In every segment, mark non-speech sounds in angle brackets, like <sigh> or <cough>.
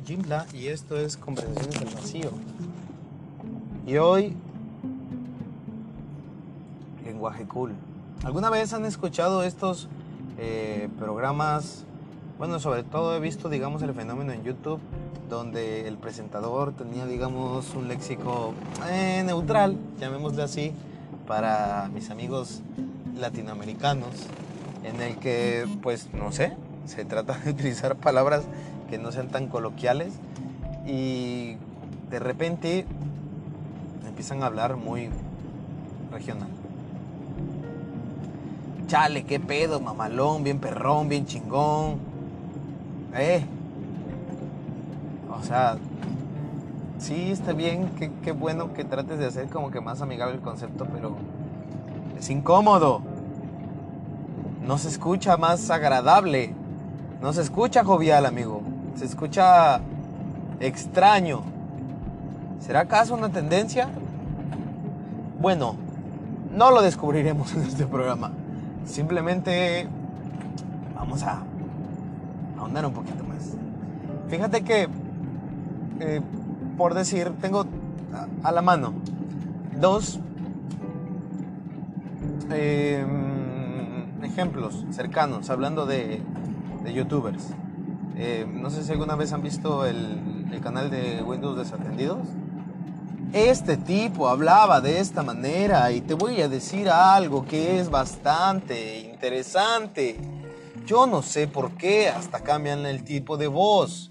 soy Jimbla y esto es Conversaciones del Vacío. Y hoy, lenguaje cool. ¿Alguna vez han escuchado estos eh, programas? Bueno, sobre todo he visto, digamos, el fenómeno en YouTube, donde el presentador tenía, digamos, un léxico eh, neutral, llamémosle así, para mis amigos latinoamericanos, en el que, pues, no sé, se trata de utilizar palabras que no sean tan coloquiales y de repente empiezan a hablar muy regional. Chale, qué pedo, mamalón, bien perrón, bien chingón. Eh. O sea, sí está bien, qué, qué bueno que trates de hacer como que más amigable el concepto, pero es incómodo. No se escucha más agradable. No se escucha jovial, amigo. Se escucha extraño. ¿Será acaso una tendencia? Bueno, no lo descubriremos <laughs> en este programa. Simplemente vamos a ahondar un poquito más. Fíjate que, eh, por decir, tengo a la mano dos eh, ejemplos cercanos hablando de, de youtubers. Eh, no sé si alguna vez han visto el, canal de Windows Desatendidos. Este tipo hablaba de esta manera y te voy a decir algo que es bastante interesante. Yo no sé por qué hasta cambian el tipo de voz.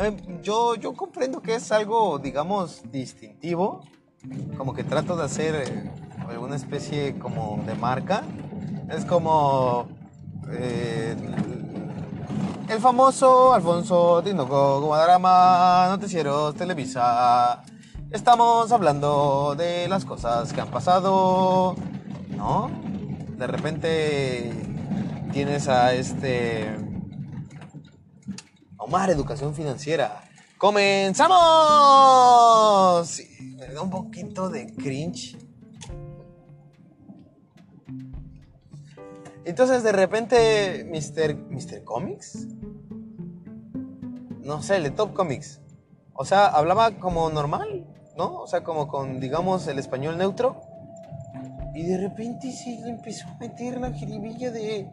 Eh, yo, yo comprendo que es algo, digamos, distintivo. Como que trato de hacer eh, alguna especie como de marca. Es como... el famoso Alfonso Tinoco, Guadarrama, Noticieros, Televisa. Estamos hablando de las cosas que han pasado, ¿no? De repente tienes a este... Omar Educación Financiera. ¡Comenzamos! Me da un poquito de cringe. Entonces de repente Mr. Mr. Comics, no sé, el Top Comics, o sea, hablaba como normal, ¿no? O sea, como con, digamos, el español neutro. Y de repente sí le empezó a meter la jiribilla de...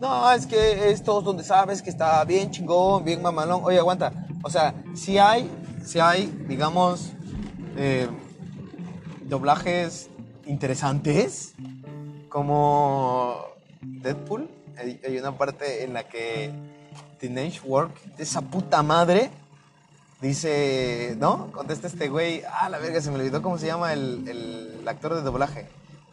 No, es que estos donde sabes que está bien chingón, bien mamalón. Oye, aguanta. O sea, si hay, si hay, digamos, eh, doblajes interesantes, como Deadpool, hay, una parte en la que Teenage Work, esa puta madre, dice, ¿no? Contesta este güey, ah, la verga, se me olvidó cómo se llama el, el actor de doblaje.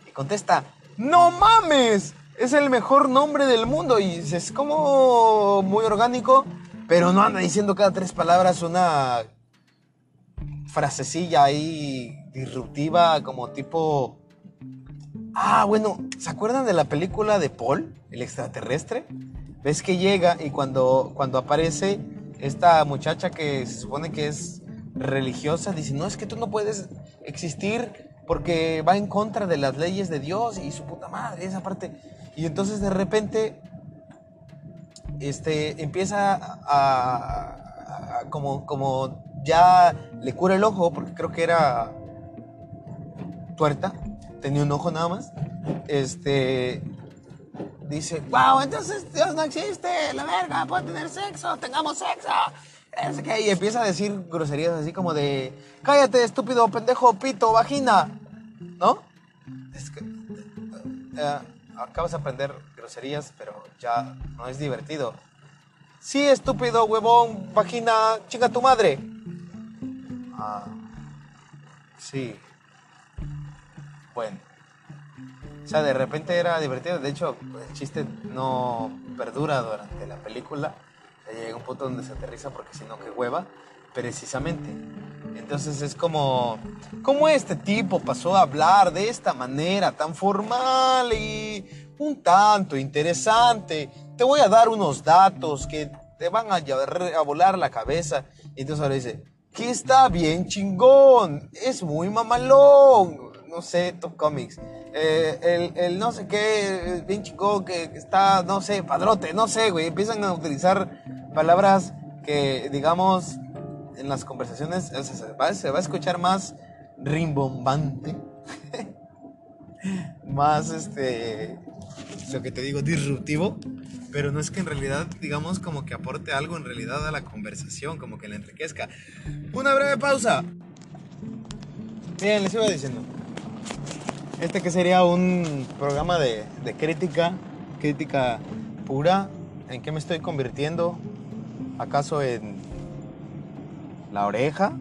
Y contesta, ¡No mames! Es el mejor nombre del mundo y es como muy orgánico, pero no anda diciendo cada tres palabras una frasecilla ahí disruptiva como tipo Ah, bueno, ¿se acuerdan de la película de Paul, el extraterrestre? Ves que llega y cuando, cuando aparece esta muchacha que se supone que es religiosa, dice, no, es que tú no puedes existir porque va en contra de las leyes de Dios y su puta madre, esa parte. Y entonces de repente este, empieza a, a, como, como ya le cura el ojo, porque creo que era tuerta, tenía un ojo nada más, este, dice, wow, entonces Dios no existe, la verga, puedo tener sexo, tengamos sexo. Y empieza a decir groserías así como de, cállate, estúpido, pendejo, pito, vagina, ¿no? Es que, eh, acabas de aprender groserías, pero ya no es divertido. Sí, estúpido, huevón, vagina, chinga tu madre. Ah, sí. Bueno. O sea, de repente era divertido. De hecho, el chiste no perdura durante la película. Llega un punto donde se aterriza porque si no, qué hueva. Precisamente. Entonces es como, ¿cómo este tipo pasó a hablar de esta manera tan formal y un tanto interesante? Te voy a dar unos datos que te van a, a volar la cabeza. Y entonces ahora dice, que está bien chingón, es muy mamalón no sé, Top Comics. Eh, el, el, no sé qué, bien chico, que, está, no sé, padrote, no sé, güey. Empiezan a utilizar palabras que, digamos, en las conversaciones se va, se va a escuchar más rimbombante, <laughs> más este, lo que te digo, disruptivo, pero no es que en realidad, digamos, como que aporte algo en realidad a la conversación, como que la enriquezca. Una breve pausa. Bien, les iba diciendo. Este que sería un programa de, crítica, crítica pura. ¿En qué me estoy convirtiendo? ¿Acaso en la oreja?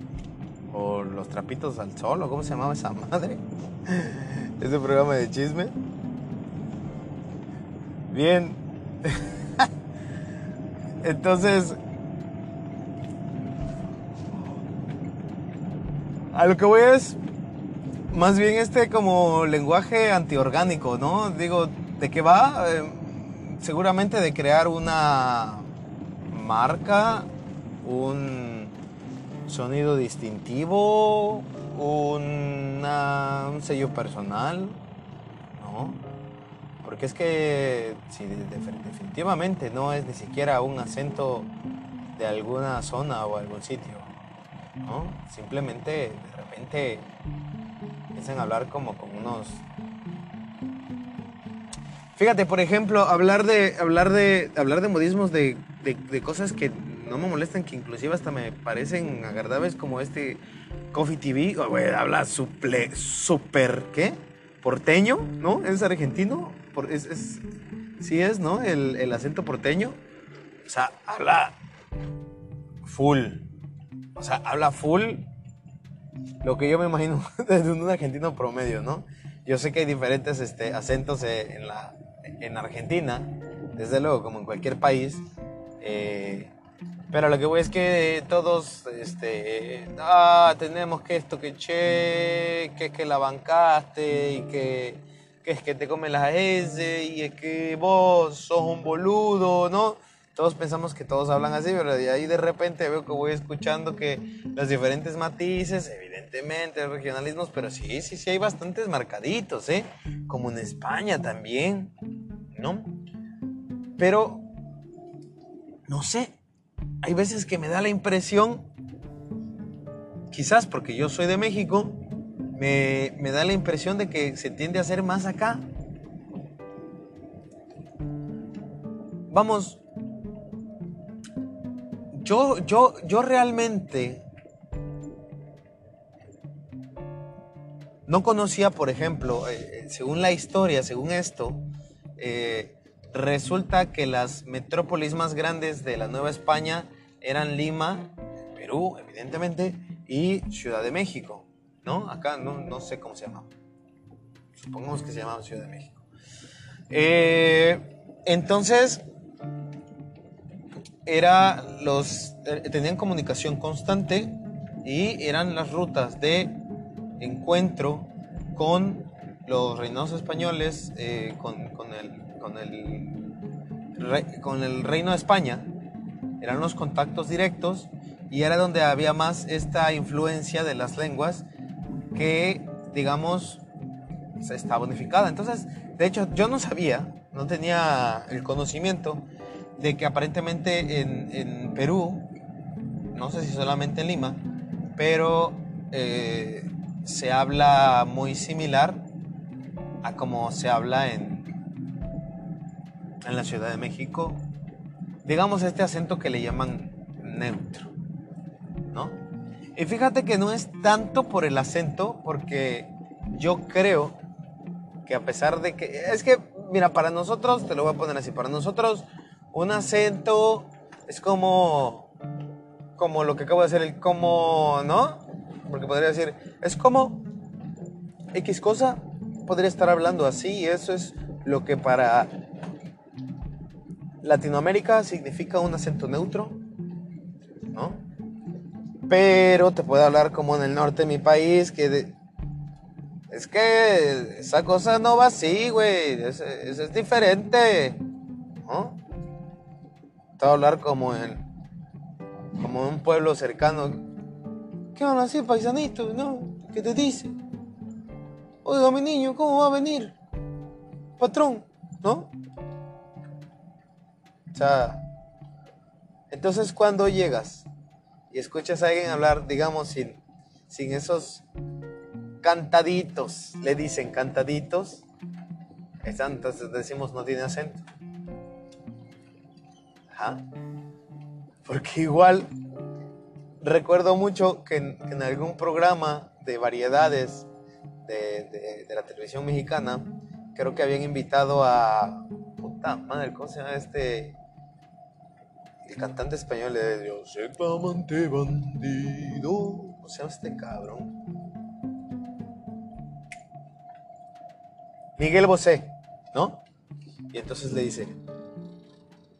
¿O los trapitos al sol? ¿O cómo se llamaba esa madre? <laughs> Este programa de chisme. Bien. <laughs> Entonces, a lo que voy es más bien este como lenguaje antiorgánico, ¿no? Digo, ¿de qué va? Eh, seguramente de crear una marca, un sonido distintivo, un sello personal, ¿no? Porque es que si definitivamente no es ni siquiera un acento de alguna zona o algún sitio, ¿no? Simplemente de repente hablar como con unos Fíjate, por ejemplo, hablar de, hablar de, hablar de modismos de, de, cosas que no me molestan, que inclusive hasta me parecen agradables, como este Coffee TV, oh, habla suple, super, ¿qué? Porteño, ¿no? Es argentino, por, es, es, sí es, ¿no? El, el acento porteño. O sea, habla full. O sea, habla full lo que yo me imagino <laughs> de un argentino promedio, ¿no? Yo sé que hay diferentes este, acentos eh, en Argentina, desde luego, como en cualquier país. Eh, pero lo que voy es que todos, este, ah, tenemos que esto, que che, que es que la bancaste y que, que es que te comen las S y es que vos sos un boludo, ¿no? Todos pensamos que todos hablan así, pero de ahí de repente veo que voy escuchando que los diferentes matices, evidentemente, regionalismos, pero sí, sí, sí hay bastantes marcaditos, ¿eh? Como en España también. ¿no? Pero, no sé, hay veces que me da la impresión, quizás porque yo soy de México, me, da la impresión de que se tiende a hacer más acá. Vamos, yo, yo, yo realmente no conocía, por ejemplo, eh, eh, según la historia, según esto, eh, resulta que las metrópolis más grandes de la Nueva España eran Lima, Perú, evidentemente, y Ciudad de México, ¿no? Acá no, sé cómo se llama. Supongamos que se llamaba Ciudad de México. Entonces, era los, eh, tenían comunicación constante y eran las rutas de encuentro con los reinos españoles eh, con, el, con, el, con el reino de España eran los contactos directos y era donde había más esta influencia de las lenguas que, digamos, se está bonificada. Entonces, de hecho, yo no sabía, no tenía el conocimiento de que aparentemente en, en Perú, no sé si solamente en Lima, pero eh, se habla muy similar como se habla en, en la Ciudad de México. Digamos este acento que le llaman neutro, ¿no? Y fíjate que no es tanto por el acento, porque yo creo que a pesar de que... Es que, mira, para nosotros, te lo voy a poner así, para nosotros un acento es como... Como lo que acabo de hacer, el como, ¿no? Porque podría decir, es como X cosa podría estar hablando así. Eso es lo que para Latinoamérica significa un acento neutro, ¿no? Pero te puedo hablar como en el norte de mi país, que es que esa cosa no va así, güey. Es, es, diferente, ¿no? Te a hablar como en, como en un pueblo cercano. ¿Qué van a hacer, paisanito? ¿No? ¿Qué te dice? Oiga, mi niño, ¿cómo va a venir? Patrón, ¿no? O sea, entonces cuando llegas y escuchas a alguien hablar, digamos, sin, sin esos cantaditos, le dicen cantaditos, entonces decimos no tiene acento. Porque igual recuerdo mucho que en, algún programa de variedades de, la televisión mexicana, creo que habían invitado a. Puta madre, ¿cómo se llama este? El cantante español de Dios, el amante bandido. ¿Cómo se llama este cabrón? Miguel Bosé, ¿no? Y entonces le dice,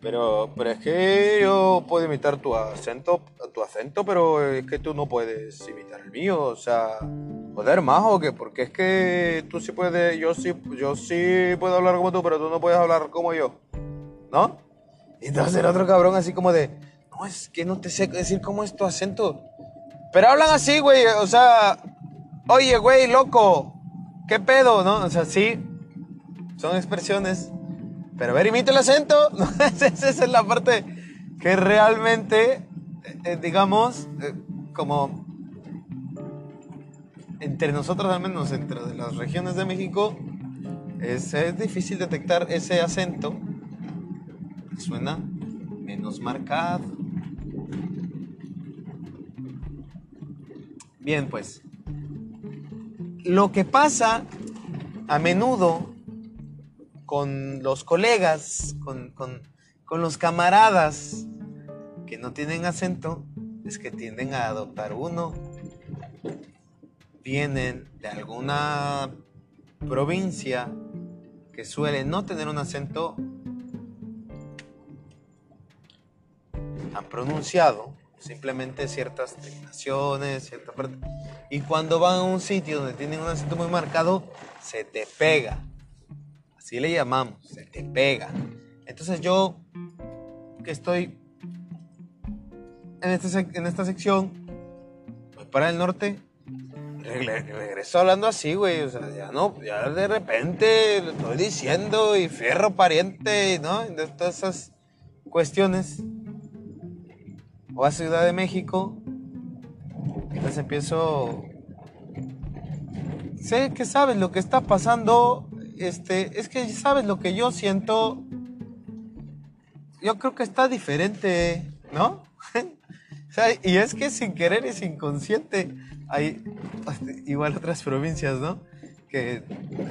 pero, pero es que yo puedo imitar tu acento, tu acento, pero es que tú no puedes imitar el mío, o sea, joder, majo, que porque es que tú sí puedes, yo sí, yo sí puedo hablar como tú, pero tú no puedes hablar como yo, ¿no? Y entonces el otro cabrón así como de, no, es que no te sé decir cómo es tu acento, pero hablan así, güey, o sea, oye, güey, loco, ¿qué pedo, no? O sea, sí, son expresiones pero a ver, imita el acento. <laughs> Esa es la parte que realmente, eh, eh, digamos, eh, como entre nosotros al menos, entre las regiones de México, es, es difícil detectar ese acento. Suena menos marcado. Bien, pues. Lo que pasa a menudo con los colegas, con, los camaradas que no tienen acento, es que tienden a adoptar uno. Vienen de alguna provincia que suele no tener un acento tan pronunciado, simplemente ciertas terminaciones, cierta. Y cuando van a un sitio donde tienen un acento muy marcado, se te pega. Así le llamamos, se te pega. Entonces yo, que estoy en, este, en esta sección, voy para el norte, regreso hablando así, güey. O sea, ya no, ya de repente lo estoy diciendo y fierro pariente, ¿no? De todas esas cuestiones. O a Ciudad de México. Entonces empiezo. Sé que sabes lo que está pasando este, es que sabes lo que yo siento. Yo creo que está diferente, ¿no? <laughs> y es que sin querer y sin consciente hay este, igual otras provincias, ¿no? Que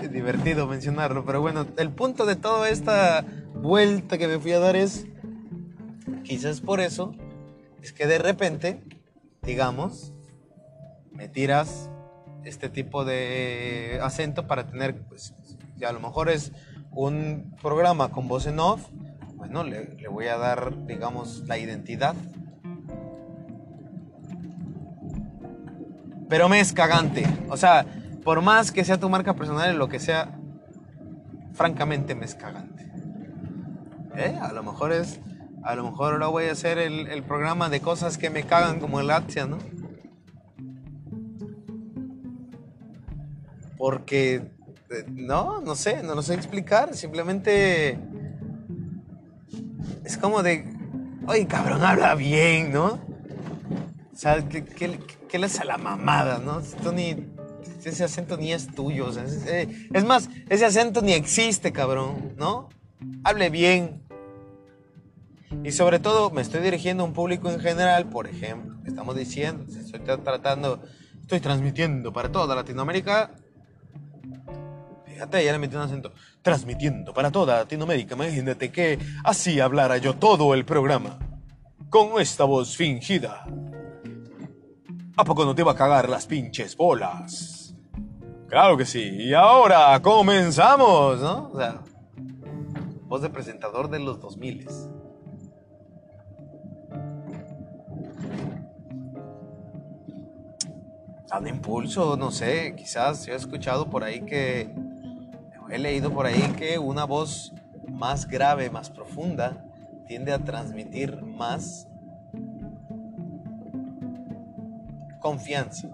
es divertido mencionarlo, pero bueno, el punto de toda esta vuelta que me fui a dar es, quizás por eso, es que de repente, digamos, me tiras este tipo de acento para tener pues, y a lo mejor es un programa con voz en off, bueno, le, le voy a dar, digamos, la identidad. Pero me es cagante. O sea, por más que sea tu marca personal y lo que sea, francamente me es cagante. ¿Eh? A lo mejor es. A lo mejor ahora voy a hacer el, programa de cosas que me cagan como el Atia, ¿no? Porque no, no sé, no lo sé explicar. Simplemente es como de, oye, cabrón, habla bien, ¿no? O sea, ¿qué, le hace a la mamada, no? ni, ese acento ni es tuyo. Eh, es, más, ese acento ni existe, cabrón, ¿no? Hable bien. Y sobre todo, me estoy dirigiendo a un público en general, por ejemplo, estamos diciendo, estoy tratando, estoy transmitiendo para toda Latinoamérica Fíjate, ya le metí un acento. Transmitiendo para toda Latinoamérica. Imagínate que así hablara yo todo el programa. Con esta voz fingida. ¿A poco no te va a cagar las pinches bolas? Claro que sí. Y ahora comenzamos, ¿no? O sea, voz de presentador de los 2000. un impulso, no sé, quizás yo he escuchado por ahí que He leído por ahí que una voz más grave, más profunda, tiende a transmitir más confianza.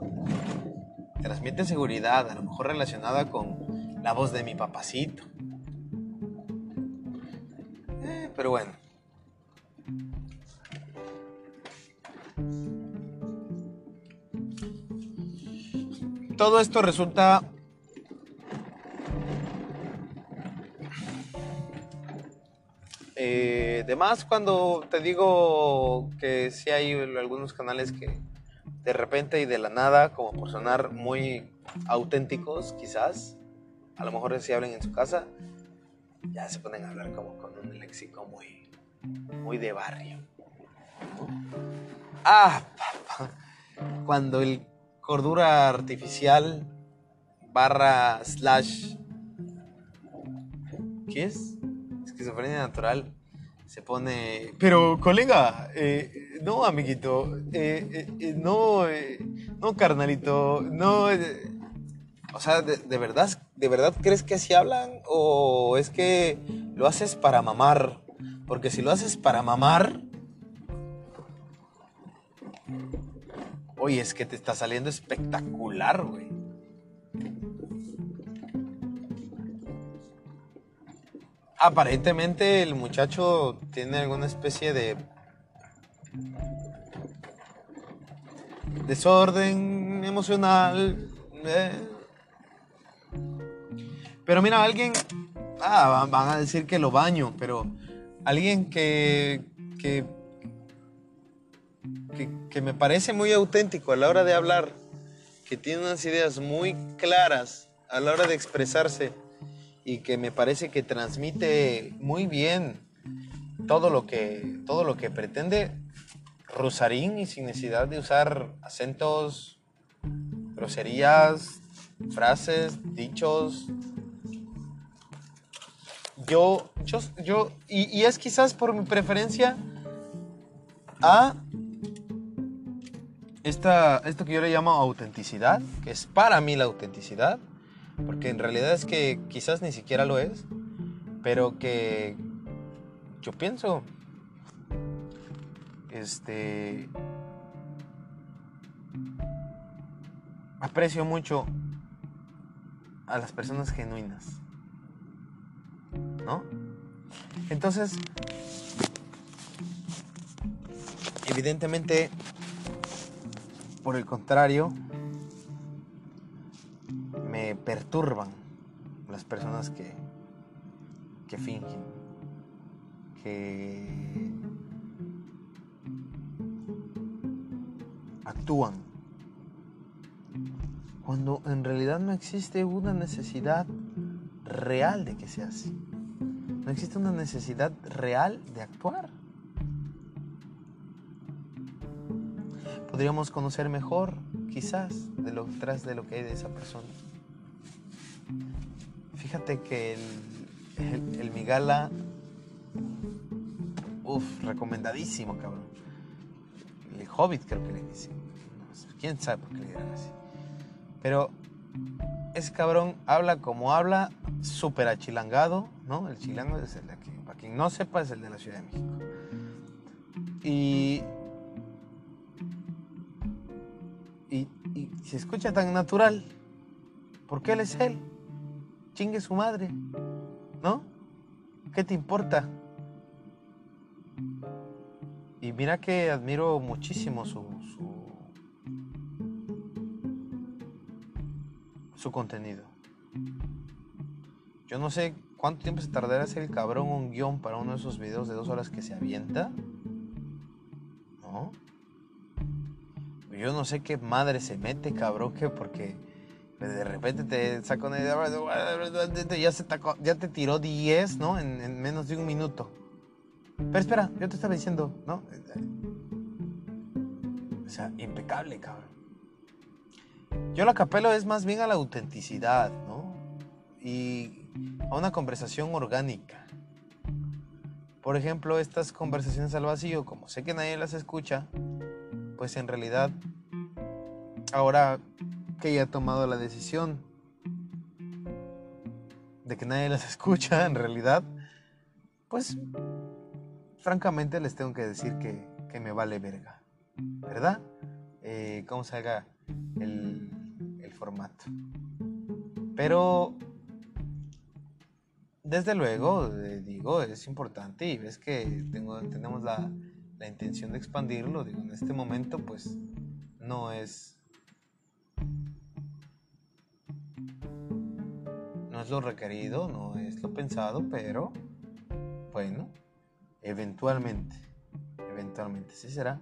Transmite seguridad, a lo mejor relacionada con la voz de mi papacito. Eh, pero bueno. Todo esto resulta eh, de más cuando te digo que sí hay algunos canales que de repente y de la nada, como por sonar muy auténticos quizás, a lo mejor si hablan en su casa, ya se ponen a hablar como con un léxico muy, muy de barrio. Ah, papá. Cuando el cordura artificial barra slash ¿qué es? Esquizofrenia natural se pone pero colega eh, no amiguito eh, eh, no no carnalito no o sea de, de, verdad de verdad crees que así hablan o es que lo haces para mamar porque si lo haces para mamar Oye, es que te está saliendo espectacular, güey. Aparentemente el muchacho tiene alguna especie de desorden emocional. Eh. Pero mira, alguien, ah, van a decir que lo baño, pero alguien que, que que, me parece muy auténtico a la hora de hablar, que tiene unas ideas muy claras a la hora de expresarse y que me parece que transmite muy bien todo lo que, todo lo que pretende Rosarín y sin necesidad de usar acentos, groserías, frases, dichos. Yo, yo, yo, y, y es quizás por mi preferencia a esta, esto que yo le llamo autenticidad, que es para mí la autenticidad, porque en realidad es que quizás ni siquiera lo es, pero que yo pienso, este, aprecio mucho a las personas genuinas, ¿no? Entonces, evidentemente por el contrario, perturban las personas que, que fingen, que actúan, cuando en realidad no existe una necesidad real de que sea así. No existe una necesidad real de actuar. podríamos conocer mejor, quizás, de lo, detrás de lo que hay de esa persona. Fíjate que el, el, Migala, uff, recomendadísimo, cabrón. El Hobbit creo que le dicen. ¿Quién sabe por qué le dirán así? Pero ese cabrón habla como habla, súper achilangado, ¿no? El chilango es el de aquí. Para quien no sepa, es el de la Ciudad de México. Y y se escucha tan natural, porque él es él. Chingue su madre, ¿no? ¿Qué te importa? Y mira que admiro muchísimo su, su, su contenido. Yo no sé cuánto tiempo se tardará hacer el cabrón un guion para uno de esos videos de dos horas que se avienta. ¿No? yo no sé qué madre se mete, cabrón, que porque de repente te saca una idea, ya, se ya te tiró 10, ¿no? En, menos de un minuto. Pero espera, yo te estaba diciendo, ¿no? O sea, impecable, cabrón. Yo lo capelo es más bien a la autenticidad, ¿no? Y a una conversación orgánica. Por ejemplo, estas conversaciones al vacío, como sé que nadie las escucha, pues en realidad, ahora que ya he tomado la decisión de que nadie las <laughs> escucha, en realidad, pues francamente les tengo que decir que, me vale verga, ¿verdad? Eh, cómo se haga el, el formato. Pero desde luego, eh, digo, es importante y ves que tenemos la, la intención de expandirlo, digo, en este momento pues no es No es lo requerido, no es lo pensado, pero bueno, eventualmente, eventualmente sí será.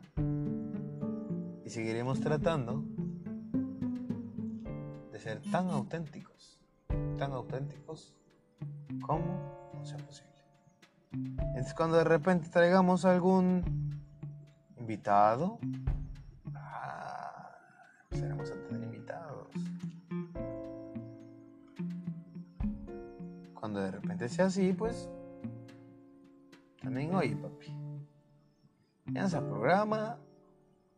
Y seguiremos tratando de ser tan auténticos, tan auténticos como sea posible. Entonces cuando de repente traigamos algún invitado, Sea así, pues también, oye, papi, ya al programa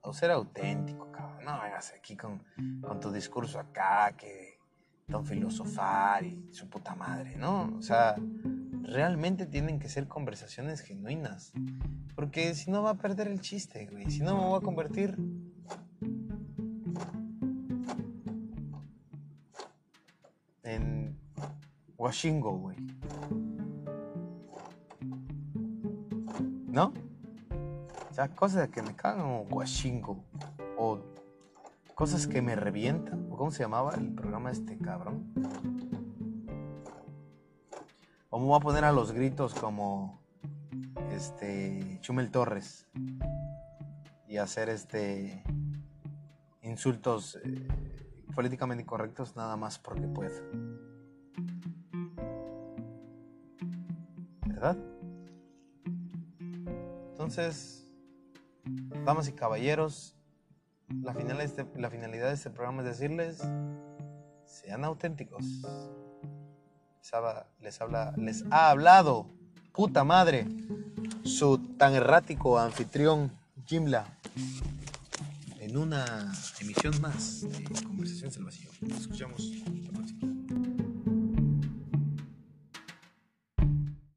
o ser auténtico, cabrón. No vengas aquí con, con tu discurso acá, que don filosofar y su puta madre, ¿no? O sea, realmente tienen que ser conversaciones genuinas. Porque si no va a perder el chiste, güey. Si no me voy a convertir en Washingo, güey. ¿No? Sea, cosas que me cagan o Washingo. O cosas que me revientan. ¿O cómo se llamaba el programa este cabrón? O voy a poner a los gritos como este Chumel Torres y hacer este insultos eh, políticamente incorrectos nada más porque puedo. ¿Verdad? Entonces, damas y caballeros, la, final este, la finalidad de este programa es decirles, sean auténticos les, habla, les ha hablado, puta madre, su tan errático anfitrión Jimla, en una emisión más de Conversaciones del Vacío. Nos escuchamos.